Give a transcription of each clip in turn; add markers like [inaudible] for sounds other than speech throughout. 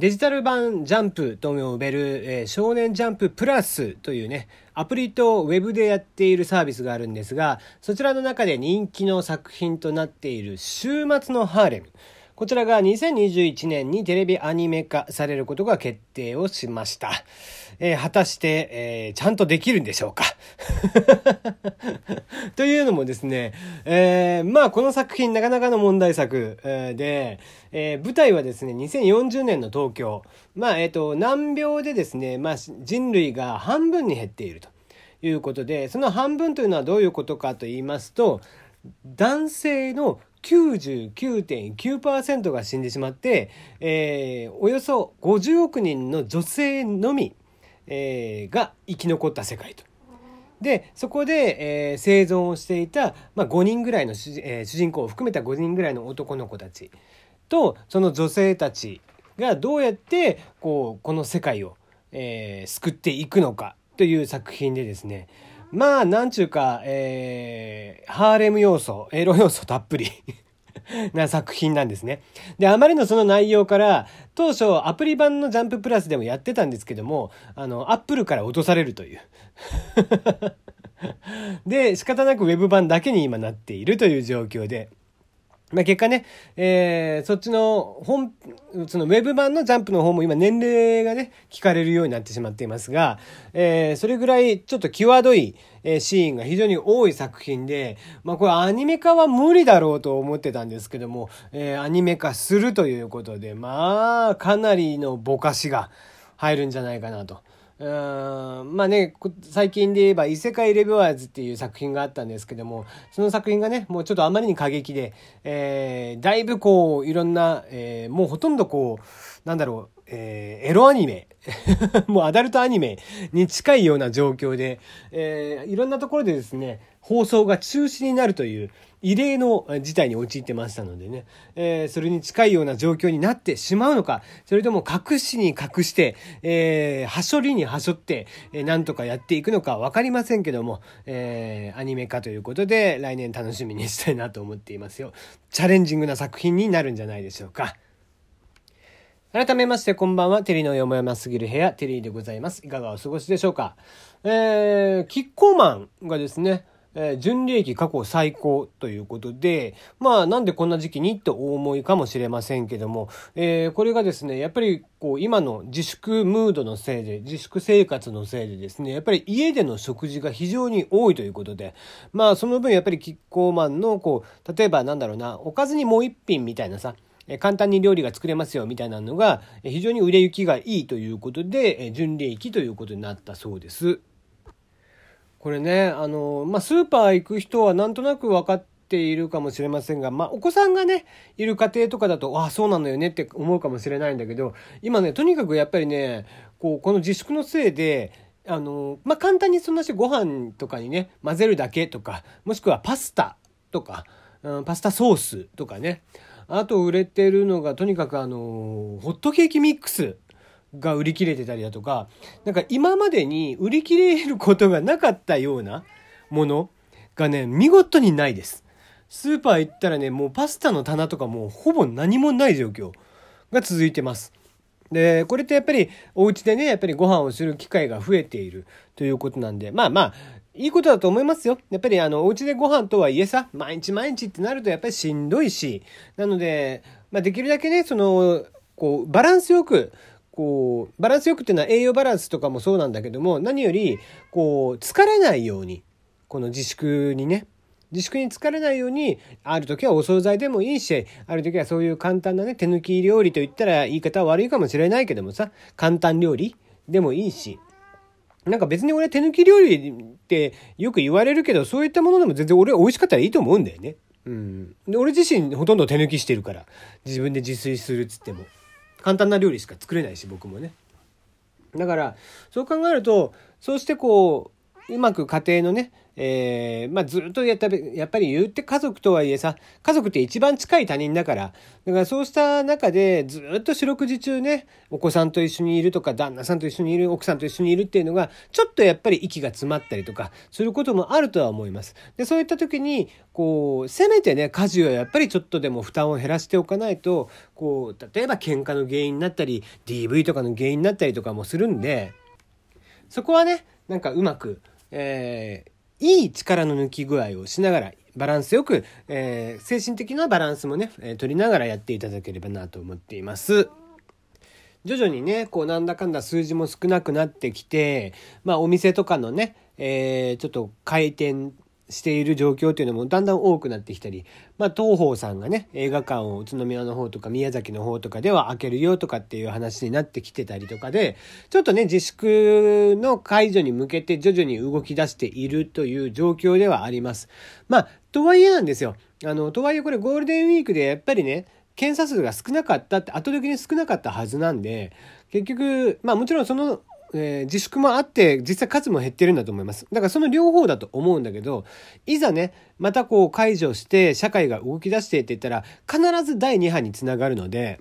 デジタル版ジャンプとも呼べる、えー、少年ジャンププラスというね、アプリとウェブでやっているサービスがあるんですが、そちらの中で人気の作品となっている週末のハーレム。こちらが2021年にテレビアニメ化されることが決定をしました。えー、果たして、えー、ちゃんとできるんでしょうか？[laughs] というのもですね、えー、まあこの作品なかなかの問題作、え、で、えー、舞台はですね、2040年の東京。まあ、えっ、と、難病でですね、まあ人類が半分に減っているということで、その半分というのはどういうことかと言いますと、男性の99.9%が死んでしまって、えー、およそ50億人の女性のみ、えー、が生き残った世界と。でそこで、えー、生存をしていた、まあ、5人ぐらいの主,、えー、主人公を含めた5人ぐらいの男の子たちとその女性たちがどうやってこうこの世界を、えー、救っていくのかという作品でですねまあ、なんちゅうか、えー、ハーレム要素、エロ要素たっぷり [laughs] な作品なんですね。で、あまりのその内容から、当初アプリ版のジャンププラスでもやってたんですけども、あの、アップルから落とされるという。[laughs] で、仕方なく Web 版だけに今なっているという状況で、まあ、結果ね、えー、そっちの本、そのウェブ版のジャンプの方も今年齢がね、聞かれるようになってしまっていますが、えー、それぐらいちょっと際どい、えー、シーンが非常に多い作品で、まあこれアニメ化は無理だろうと思ってたんですけども、えー、アニメ化するということで、まあかなりのぼかしが入るんじゃないかなと。うんまあね最近で言えば「異世界レビュアーズ」っていう作品があったんですけどもその作品がねもうちょっとあまりに過激で、えー、だいぶこういろんな、えー、もうほとんどこうなんだろう、えー、エロアニメ [laughs] もうアダルトアニメに近いような状況で、えー、いろんなところでですね放送が中止になるという異例の事態に陥ってましたのでね、えー、それに近いような状況になってしまうのか、それとも隠しに隠して、えー、はしょりにはしょって、えー、なんとかやっていくのかわかりませんけども、えー、アニメ化ということで来年楽しみにしたいなと思っていますよ。チャレンジングな作品になるんじゃないでしょうか。改めまして、こんばんは。テリーのよもやますぎる部屋、テリーでございます。いかがお過ごしでしょうか。えー、キッコーマンがですね、えー、純利益過去最高ということで、まあなんでこんな時期にってお思いかもしれませんけども、えー、これがですね、やっぱりこう今の自粛ムードのせいで、自粛生活のせいでですね、やっぱり家での食事が非常に多いということで、まあその分やっぱりキッコーマンのこう、例えばなんだろうな、おかずにもう一品みたいなさ、簡単に料理が作れますよみたいなのが非常に売れ行きがいいということで、純利益ということになったそうです。これね、あの、まあ、スーパー行く人はなんとなく分かっているかもしれませんが、まあ、お子さんがね、いる家庭とかだと、ああ、そうなのよねって思うかもしれないんだけど、今ね、とにかくやっぱりね、こう、この自粛のせいで、あの、まあ、簡単にそんなしご飯とかにね、混ぜるだけとか、もしくはパスタとか、うん、パスタソースとかね、あと売れてるのが、とにかくあの、ホットケーキミックス。が売り切れてたりだとか、なんか今までに売り切れることがなかったようなものがね、見事にないです。スーパー行ったらね、もうパスタの棚とかもうほぼ何もない状況が続いてます。で、これってやっぱりお家でね、やっぱりご飯をする機会が増えているということなんで、まあまあ、いいことだと思いますよ。やっぱりあの、お家でご飯とはいえさ、毎日毎日ってなるとやっぱりしんどいし、なので、まあできるだけね、その、こう、バランスよく、こう、バランスよくっていうのは栄養バランスとかもそうなんだけども、何より、こう、疲れないように、この自粛にね、自粛に疲れないように、ある時はお惣菜でもいいし、ある時はそういう簡単なね、手抜き料理と言ったら言い方は悪いかもしれないけどもさ、簡単料理でもいいし、なんか別に俺手抜き料理ってよく言われるけど、そういったものでも全然俺美味しかったらいいと思うんだよね。うん。で、俺自身ほとんど手抜きしてるから、自分で自炊するっつっても。簡単な料理しか作れないし僕もね。だからそう考えるとそうしてこううまく家庭のね、えー、まあ、ずっとやったやっぱり言って家族とはいえさ、家族って一番近い他人だから、だからそうした中でずっと四六時中ね、お子さんと一緒にいるとか、旦那さんと一緒にいる、奥さんと一緒にいるっていうのが、ちょっとやっぱり息が詰まったりとか、することもあるとは思います。で、そういった時に、こう、せめてね、家事はやっぱりちょっとでも負担を減らしておかないと、こう、例えば喧嘩の原因になったり、DV とかの原因になったりとかもするんで、そこはね、なんかうまく、えー、いい力の抜き具合をしながら、バランスよく、えー、精神的なバランスもね、えー、取りながらやっていただければなと思っています。徐々にね、こうなんだかんだ数字も少なくなってきて、まあお店とかのね、えー、ちょっと回転している状況っていうのもだんだん多くなってきたり、まあ、東宝さんがね、映画館を宇都宮の方とか宮崎の方とかでは開けるよとかっていう話になってきてたりとかで、ちょっとね、自粛の解除に向けて徐々に動き出しているという状況ではあります。まあ、とはいえなんですよ。あの、とはいえこれゴールデンウィークでやっぱりね、検査数が少なかったって、後時に少なかったはずなんで、結局、まあもちろんそのえー、自粛もあって実際数も減ってるんだと思います。だからその両方だと思うんだけど、いざね、またこう解除して社会が動き出してって言ったら必ず第2波につながるので、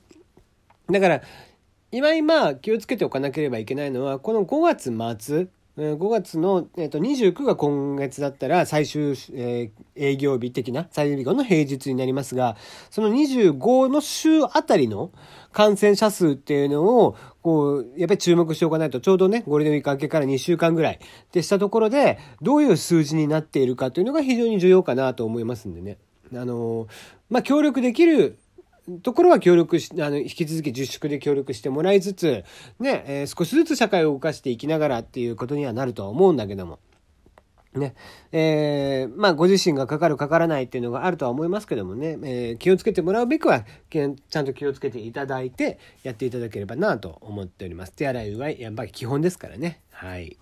だから今今気をつけておかなければいけないのはこの5月末、5月の、えー、と29が今月だったら最終、え、営業日的な最終日後の平日になりますが、その25の週あたりの感染者数っていうのを、こう、やっぱり注目しておかないと、ちょうどね、ゴールデンウィーク明けから2週間ぐらいでしたところで、どういう数字になっているかというのが非常に重要かなと思いますんでね。あのまあ、協力できるところは協力し、あの、引き続き自粛で協力してもらいつつ、ね、えー、少しずつ社会を動かしていきながらっていうことにはなるとは思うんだけども。ね。えー、まあ、ご自身がかかるかからないっていうのがあるとは思いますけどもね、えー、気をつけてもらうべくは、ちゃんと気をつけていただいて、やっていただければなと思っております。手洗い、うがい、やっぱり基本ですからね。はい。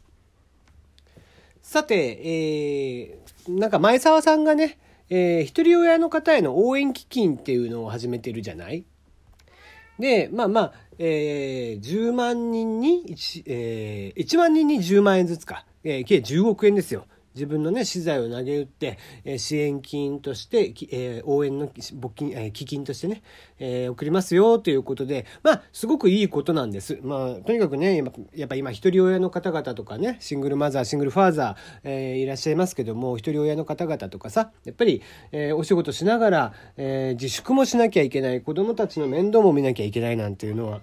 さて、えー、なんか前澤さんがね、えー、一人親の方への応援基金っていうのを始めてるじゃない？で、まあまあ、えー、10万人に1、えー、1万人に10万円ずつか、えー、計10億円ですよ。自分のね、資材を投げ打って、え、支援金として、え、応援の募金、え、基金としてね、え、送りますよということで、まあ、すごくいいことなんです。まあ、とにかくね、やっぱ今、一人親の方々とかね、シングルマザー、シングルファーザー、えー、いらっしゃいますけども、一人親の方々とかさ、やっぱり、え、お仕事しながら、え、自粛もしなきゃいけない、子供たちの面倒も見なきゃいけないなんていうのは、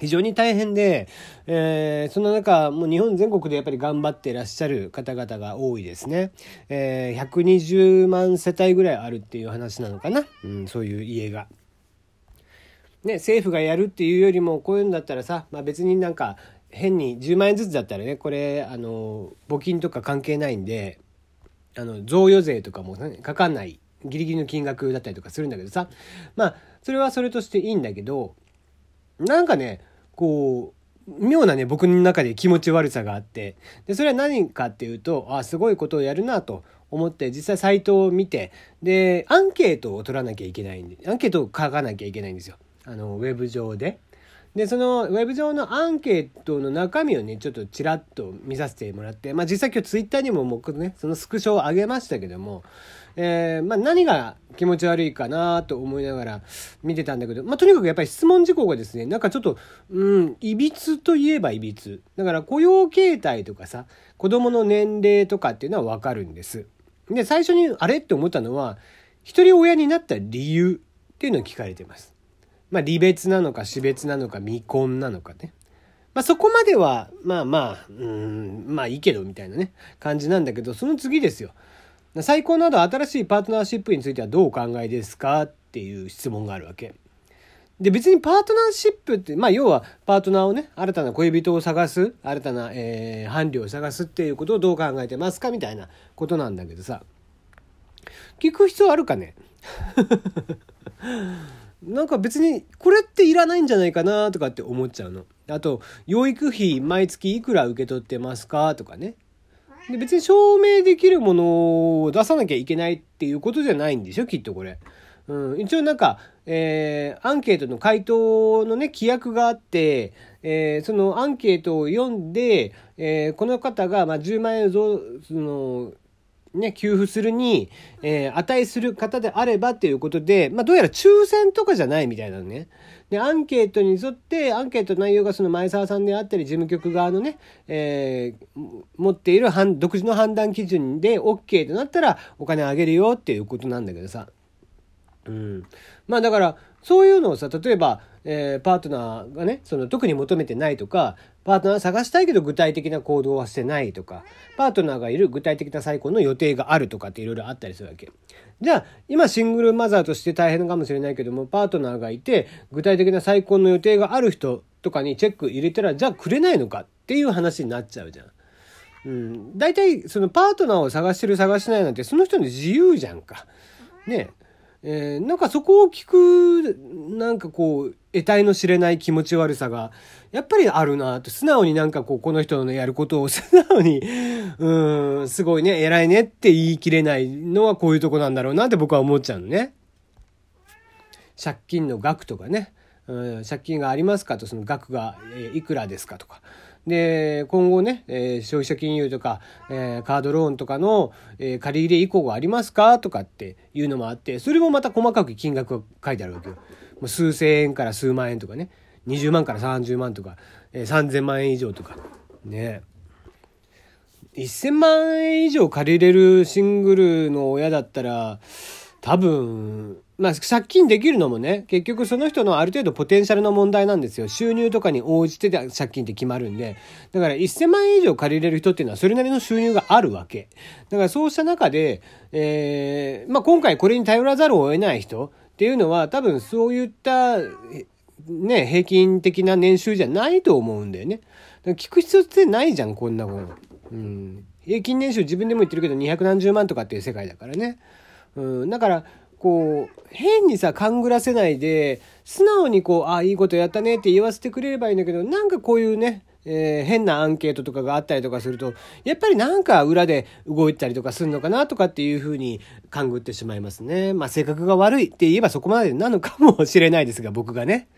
非常に大変で、えー、その中、もう日本全国でやっぱり頑張ってらっしゃる方々が多いですね。えー、120万世帯ぐらいあるっていう話なのかな。うん、そういう家が。ね、政府がやるっていうよりも、こういうんだったらさ、まあ別になんか、変に10万円ずつだったらね、これ、あの、募金とか関係ないんで、あの、贈与税とかも、ね、かかんない、ギリギリの金額だったりとかするんだけどさ、まあ、それはそれとしていいんだけど、なんかね、こう、妙なね、僕の中で気持ち悪さがあって、で、それは何かっていうと、あ、すごいことをやるなと思って、実際サイトを見て、で、アンケートを取らなきゃいけないんで、アンケートを書かなきゃいけないんですよ。あの、ウェブ上で。で、そのウェブ上のアンケートの中身をね、ちょっとちらっと見させてもらって、まあ実際今日ツイッターにも僕ね、そのスクショを上げましたけども、えー、まあ何が気持ち悪いかなと思いながら見てたんだけど、まあとにかくやっぱり質問事項がですね、なんかちょっと、うん、いびつといえばいびつ。だから雇用形態とかさ、子供の年齢とかっていうのはわかるんです。で、最初にあれって思ったのは、一人親になった理由っていうのを聞かれてます。まあ、離別なのか死別なのか未婚なのかね。まあ、そこまでは、まあまあ、うん、まあいいけど、みたいなね、感じなんだけど、その次ですよ。再婚など新しいパートナーシップについてはどうお考えですかっていう質問があるわけ。で、別にパートナーシップって、まあ要はパートナーをね、新たな恋人を探す、新たな、えー、伴侶を探すっていうことをどう考えてますかみたいなことなんだけどさ。聞く必要あるかね？なんか別にこれっていらないんじゃないかなとかって思っちゃうの。あと、養育費毎月いくら受け取ってますかとかね。で別に証明できるものを出さなきゃいけないっていうことじゃないんでしょきっとこれ。うん、一応なんか、えー、アンケートの回答のね、規約があって、えー、そのアンケートを読んで、えー、この方が、まあ、10万円をその、ね、給付するに、えー、値する方であればっていうことで、まあ、どうやら抽選とかじゃないみたいなのね。で、アンケートに沿って、アンケート内容がその前澤さんであったり、事務局側のね、えー、持っている独自の判断基準で OK となったら、お金あげるよっていうことなんだけどさ。うん。まあだから、そういうのをさ、例えば、えー、パートナーがね、その特に求めてないとか、パートナー探したいけど具体的な行動はしてないとか、パートナーがいる具体的な再婚の予定があるとかっていろいろあったりするわけ。じゃあ、今シングルマザーとして大変かもしれないけども、パートナーがいて、具体的な再婚の予定がある人とかにチェック入れたら、じゃあくれないのかっていう話になっちゃうじゃん。うん。大体、そのパートナーを探してる探してないなんて、その人の自由じゃんか。ねえー、なんかそこを聞く、なんかこう、得体の知れない気持ち悪さが、やっぱりあるなと、素直になんかこう、この人のやることを素直に、[laughs] うん、すごいね、偉いねって言い切れないのはこういうとこなんだろうなって僕は思っちゃうのね。借金の額とかね、うん、借金がありますかと、その額が、えいくらですかとか。で、今後ね、えー、消費者金融とか、えー、カードローンとかの、えー、借り入れ以降がありますかとかっていうのもあって、それもまた細かく金額が書いてあるわけよ。もう数千円から数万円とかね、20万から30万とか、えー、3000万円以上とか。ね。1000万円以上借りれるシングルの親だったら、多分、まあ、借金できるのもね、結局その人のある程度ポテンシャルの問題なんですよ。収入とかに応じて借金って決まるんで。だから1000万円以上借りれる人っていうのはそれなりの収入があるわけ。だからそうした中で、えー、まあ、今回これに頼らざるを得ない人っていうのは多分そういった、ね、平均的な年収じゃないと思うんだよね。聞く必要ってないじゃん、こんなもの。うん。平均年収自分でも言ってるけど2何十万とかっていう世界だからね。うん。だから、こう、変にさ、勘ぐらせないで、素直にこう、あ、いいことやったねって言わせてくれればいいんだけど、なんかこういうね、えー、変なアンケートとかがあったりとかすると、やっぱりなんか裏で動いたりとかするのかなとかっていうふうに勘ぐってしまいますね。まあ性格が悪いって言えばそこまでなのかもしれないですが、僕がね。